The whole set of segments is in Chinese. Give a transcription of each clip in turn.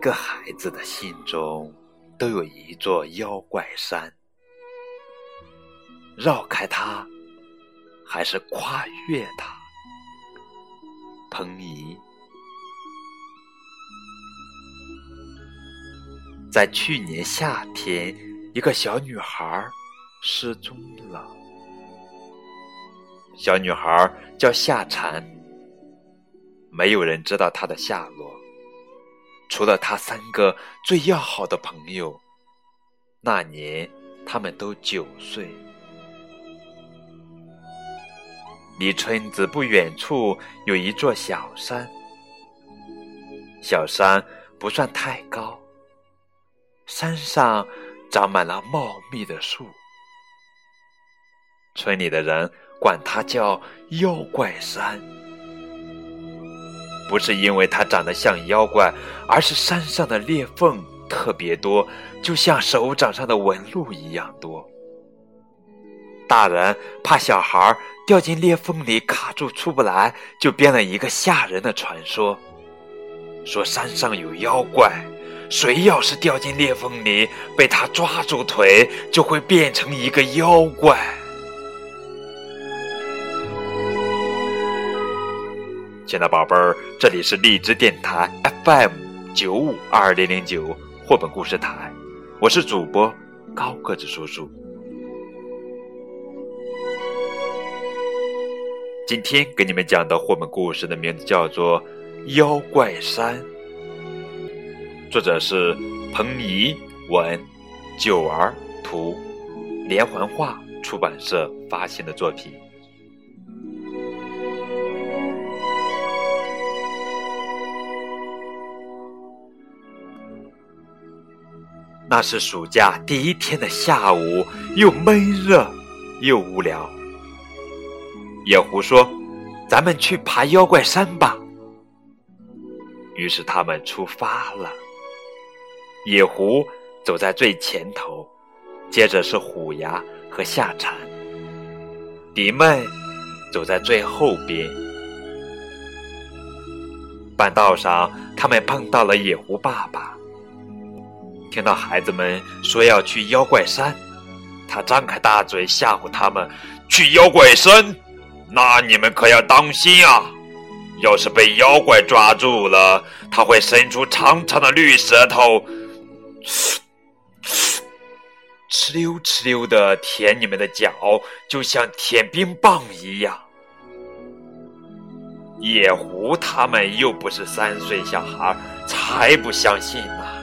个孩子的心中都有一座妖怪山，绕开它，还是跨越它？彭怡，在去年夏天，一个小女孩失踪了。小女孩叫夏蝉，没有人知道她的下落。除了他三个最要好的朋友，那年他们都九岁。离村子不远处有一座小山，小山不算太高，山上长满了茂密的树，村里的人管它叫妖怪山。不是因为它长得像妖怪，而是山上的裂缝特别多，就像手掌上的纹路一样多。大人怕小孩掉进裂缝里卡住出不来，就编了一个吓人的传说，说山上有妖怪，谁要是掉进裂缝里被他抓住腿，就会变成一个妖怪。亲爱的宝贝儿，这里是荔枝电台 FM 九五二零零九绘本故事台，我是主播高个子叔叔。今天给你们讲的绘本故事的名字叫做《妖怪山》，作者是彭怡文，九儿图，连环画出版社发行的作品。那是暑假第一天的下午，又闷热又无聊。野狐说：“咱们去爬妖怪山吧。”于是他们出发了。野狐走在最前头，接着是虎牙和夏蝉。迪妹走在最后边。半道上，他们碰到了野狐爸爸。听到孩子们说要去妖怪山，他张开大嘴吓唬他们：“去妖怪山，那你们可要当心啊！要是被妖怪抓住了，他会伸出长长的绿舌头，哧溜哧溜的舔你们的脚，就像舔冰棒一样。”野狐他们又不是三岁小孩，才不相信呢。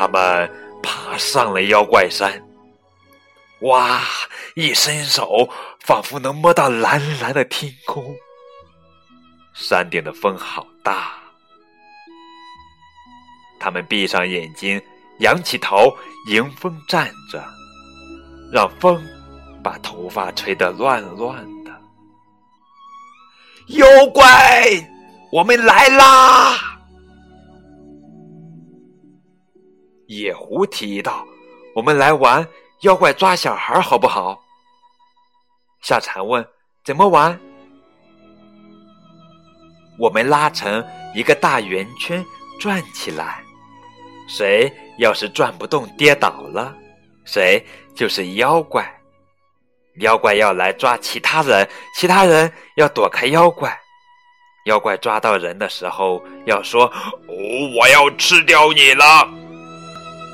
他们爬上了妖怪山，哇！一伸手，仿佛能摸到蓝蓝的天空。山顶的风好大，他们闭上眼睛，仰起头，迎风站着，让风把头发吹得乱乱的。妖怪，我们来啦！野狐提议道：“我们来玩妖怪抓小孩，好不好？”夏蝉问：“怎么玩？”我们拉成一个大圆圈转起来，谁要是转不动跌倒了，谁就是妖怪。妖怪要来抓其他人，其他人要躲开妖怪。妖怪抓到人的时候要说：“哦，我要吃掉你了。”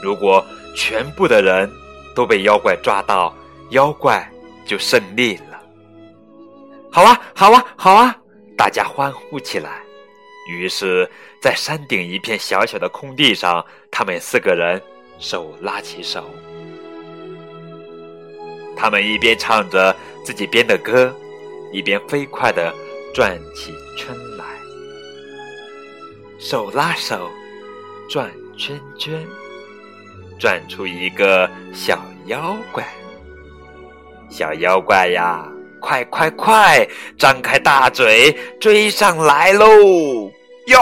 如果全部的人都被妖怪抓到，妖怪就胜利了。好啊，好啊，好啊！大家欢呼起来。于是，在山顶一片小小的空地上，他们四个人手拉起手，他们一边唱着自己编的歌，一边飞快地转起圈来，手拉手，转圈圈。转出一个小妖怪，小妖怪呀，快快快，张开大嘴追上来喽！哟，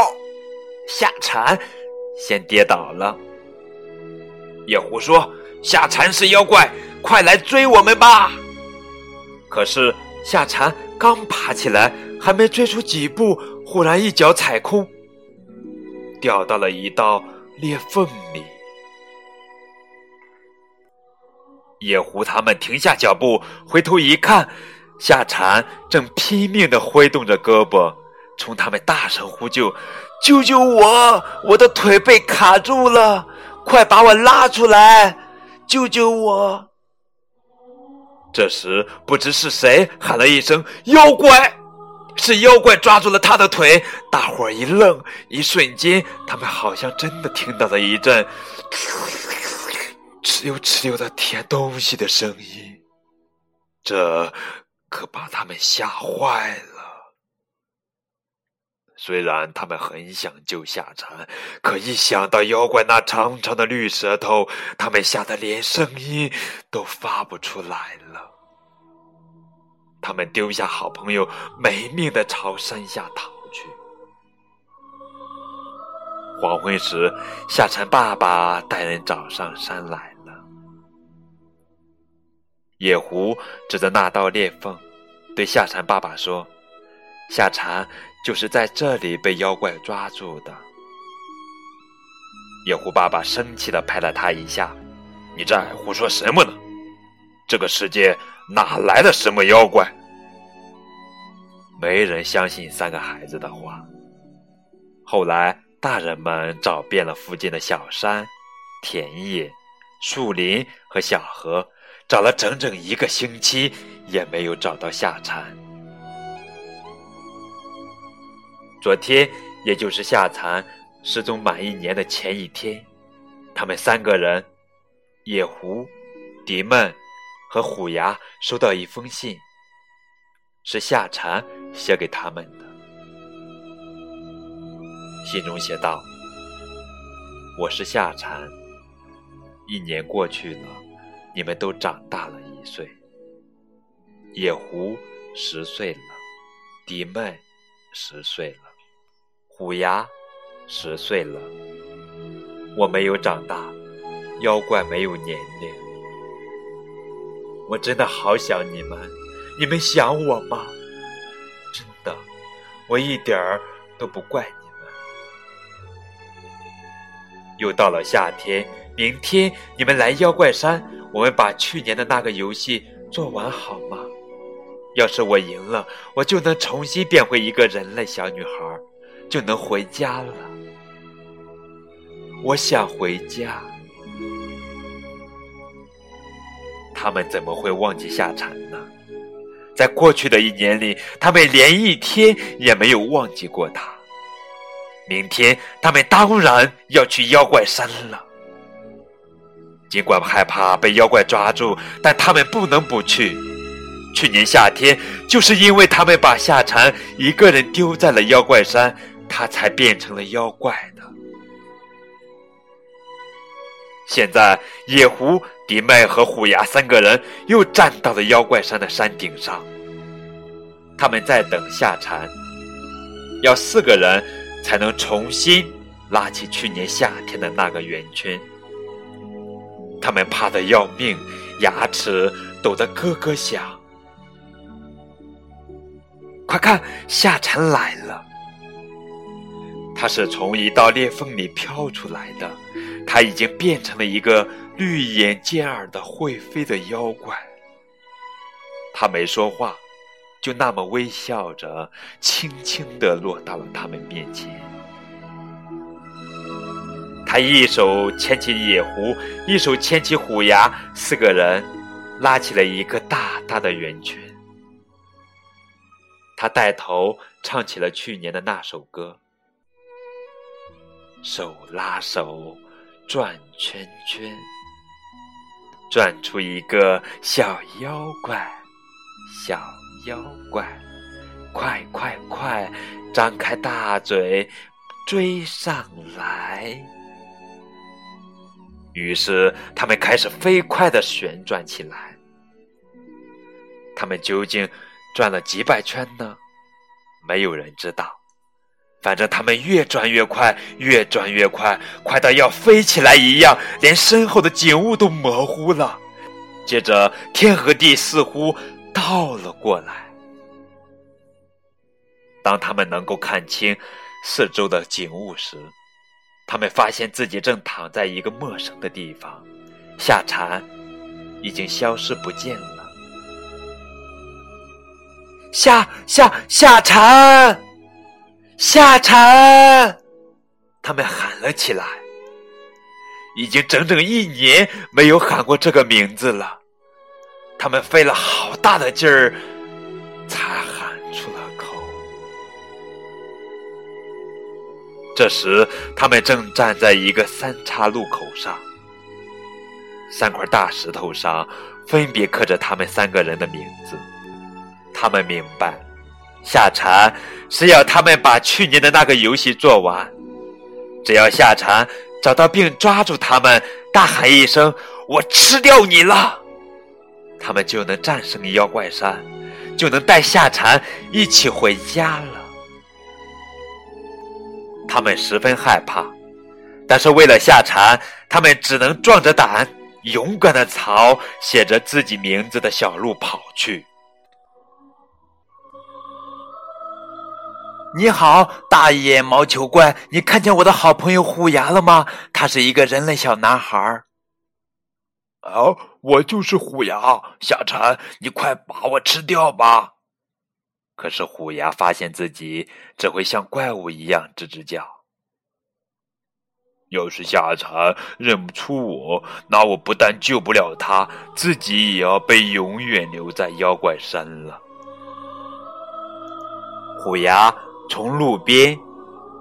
夏蝉先跌倒了。野狐说：“夏蝉是妖怪，快来追我们吧！”可是夏蝉刚爬起来，还没追出几步，忽然一脚踩空，掉到了一道裂缝里。野狐他们停下脚步，回头一看，夏蝉正拼命地挥动着胳膊，冲他们大声呼救：“救救我！我的腿被卡住了，快把我拉出来！救救我！”这时，不知是谁喊了一声：“妖怪！”是妖怪抓住了他的腿。大伙儿一愣，一瞬间，他们好像真的听到了一阵。哧溜哧溜的舔东西的声音，这可把他们吓坏了。虽然他们很想救夏蝉，可一想到妖怪那长长的绿舌头，他们吓得连声音都发不出来了。他们丢下好朋友，没命的朝山下逃去。黄昏时，夏蝉爸爸带人找上山来。野狐指着那道裂缝，对夏蝉爸爸说：“夏蝉就是在这里被妖怪抓住的。”野狐爸爸生气的拍了他一下：“你在胡说什么呢？这个世界哪来的什么妖怪？”没人相信三个孩子的话。后来，大人们找遍了附近的小山、田野、树林和小河。找了整整一个星期，也没有找到夏蝉。昨天，也就是夏蝉失踪满一年的前一天，他们三个人——野狐、迪曼和虎牙——收到一封信，是夏蝉写给他们的。信中写道：“我是夏蝉，一年过去了。”你们都长大了一岁，野狐十岁了，迪麦十岁了，虎牙十岁了。我没有长大，妖怪没有年龄。我真的好想你们，你们想我吗？真的，我一点儿都不怪你们。又到了夏天，明天你们来妖怪山。我们把去年的那个游戏做完好吗？要是我赢了，我就能重新变回一个人类小女孩，就能回家了。我想回家。他们怎么会忘记夏蝉呢？在过去的一年里，他们连一天也没有忘记过他。明天，他们当然要去妖怪山了。尽管害怕被妖怪抓住，但他们不能不去。去年夏天，就是因为他们把夏蝉一个人丢在了妖怪山，他才变成了妖怪的。现在，野狐、迪麦和虎牙三个人又站到了妖怪山的山顶上，他们在等夏蝉。要四个人才能重新拉起去年夏天的那个圆圈。他们怕得要命，牙齿抖得咯咯响。快看，夏蝉来了！它是从一道裂缝里飘出来的，它已经变成了一个绿眼尖耳的会飞的妖怪。它没说话，就那么微笑着，轻轻地落到了他们面前。他一手牵起野狐，一手牵起虎牙，四个人拉起了一个大大的圆圈。他带头唱起了去年的那首歌：“手拉手，转圈圈，转出一个小妖怪，小妖怪，快快快，张开大嘴，追上来。”于是，他们开始飞快地旋转起来。他们究竟转了几百圈呢？没有人知道。反正他们越转越快，越转越快，快到要飞起来一样，连身后的景物都模糊了。接着，天和地似乎倒了过来。当他们能够看清四周的景物时，他们发现自己正躺在一个陌生的地方，夏蝉已经消失不见了。夏夏夏蝉，夏蝉，他们喊了起来。已经整整一年没有喊过这个名字了，他们费了好大的劲儿这时，他们正站在一个三岔路口上，三块大石头上分别刻着他们三个人的名字。他们明白，夏蝉是要他们把去年的那个游戏做完。只要夏蝉。找到并抓住他们，大喊一声：“我吃掉你了！”他们就能战胜妖怪山，就能带夏蝉一起回家了。他们十分害怕，但是为了夏蝉，他们只能壮着胆，勇敢的朝写着自己名字的小路跑去。你好，大眼毛球怪，你看见我的好朋友虎牙了吗？他是一个人类小男孩。哦，我就是虎牙，夏蝉，你快把我吃掉吧！可是虎牙发现自己只会像怪物一样吱吱叫。要是夏蝉认不出我，那我不但救不了他，自己也要被永远留在妖怪山了。虎牙。从路边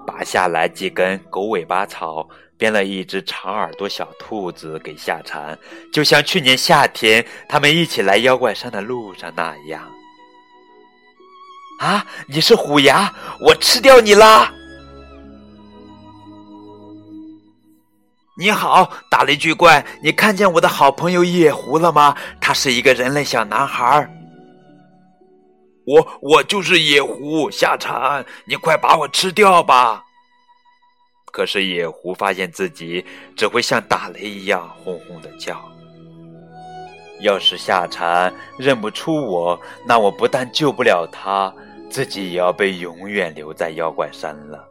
拔下来几根狗尾巴草，编了一只长耳朵小兔子给夏蝉，就像去年夏天他们一起来妖怪山的路上那样。啊，你是虎牙，我吃掉你啦！你好，打雷巨怪，你看见我的好朋友野狐了吗？他是一个人类小男孩。我我就是野狐夏蝉，你快把我吃掉吧！可是野狐发现自己只会像打雷一样轰轰的叫。要是夏蝉认不出我，那我不但救不了他，自己也要被永远留在妖怪山了。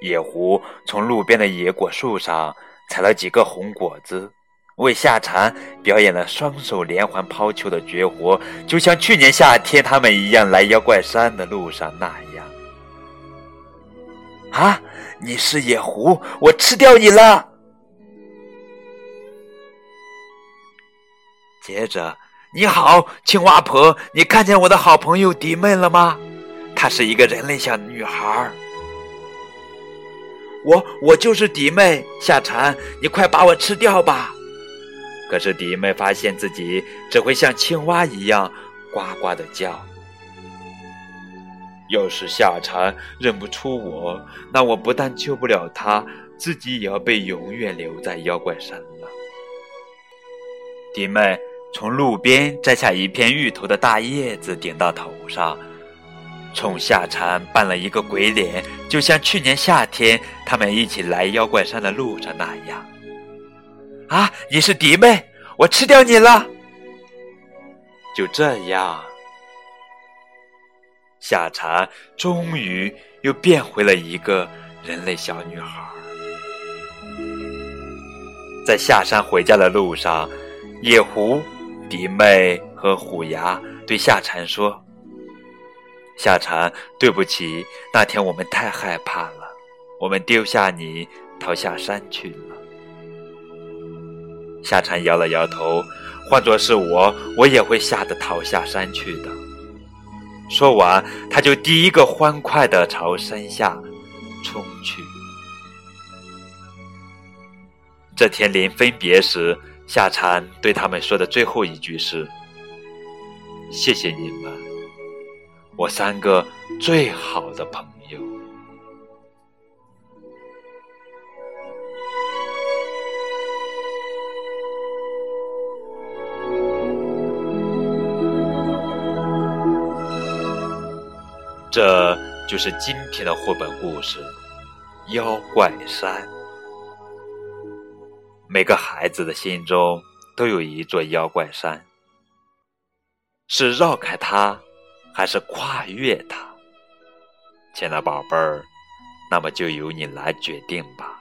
野狐从路边的野果树上采了几个红果子。为夏蝉表演了双手连环抛球的绝活，就像去年夏天他们一样来妖怪山的路上那样。啊，你是野狐，我吃掉你了！接着，你好，青蛙婆，你看见我的好朋友迪妹了吗？她是一个人类小女孩。我，我就是迪妹，夏蝉，你快把我吃掉吧！可是迪妹发现自己只会像青蛙一样呱呱的叫。要是夏蝉认不出我，那我不但救不了她，自己也要被永远留在妖怪山了。迪妹从路边摘下一片芋头的大叶子顶到头上，冲夏蝉扮了一个鬼脸，就像去年夏天他们一起来妖怪山的路上那样。啊！你是迪妹，我吃掉你了。就这样，夏蝉终于又变回了一个人类小女孩。在下山回家的路上，野狐、迪妹和虎牙对夏蝉说：“夏蝉，对不起，那天我们太害怕了，我们丢下你逃下山去了。”夏蝉摇了摇头，换作是我，我也会吓得逃下山去的。说完，他就第一个欢快地朝山下冲去。这天临分别时，夏蝉对他们说的最后一句是：“谢谢你们，我三个最好的朋友。”这就是今天的绘本故事《妖怪山》。每个孩子的心中都有一座妖怪山，是绕开它，还是跨越它？亲爱的宝贝儿，那么就由你来决定吧。